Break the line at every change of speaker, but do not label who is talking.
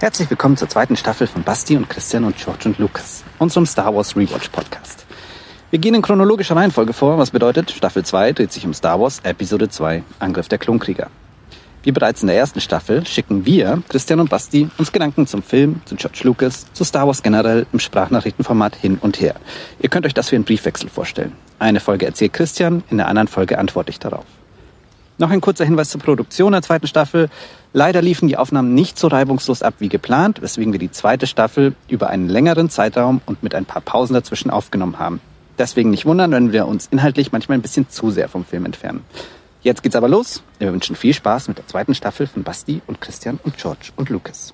Herzlich willkommen zur zweiten Staffel von Basti und Christian und George und Lucas, unserem Star Wars Rewatch Podcast. Wir gehen in chronologischer Reihenfolge vor, was bedeutet, Staffel 2 dreht sich um Star Wars Episode 2, Angriff der Klonkrieger. Wie bereits in der ersten Staffel schicken wir, Christian und Basti, uns Gedanken zum Film, zu George Lucas, zu Star Wars generell im Sprachnachrichtenformat hin und her. Ihr könnt euch das wie ein Briefwechsel vorstellen. Eine Folge erzählt Christian, in der anderen Folge antworte ich darauf. Noch ein kurzer Hinweis zur Produktion der zweiten Staffel. Leider liefen die Aufnahmen nicht so reibungslos ab wie geplant, weswegen wir die zweite Staffel über einen längeren Zeitraum und mit ein paar Pausen dazwischen aufgenommen haben. Deswegen nicht wundern, wenn wir uns inhaltlich manchmal ein bisschen zu sehr vom Film entfernen. Jetzt geht's aber los. Wir wünschen viel Spaß mit der zweiten Staffel von Basti und Christian und George und Lucas.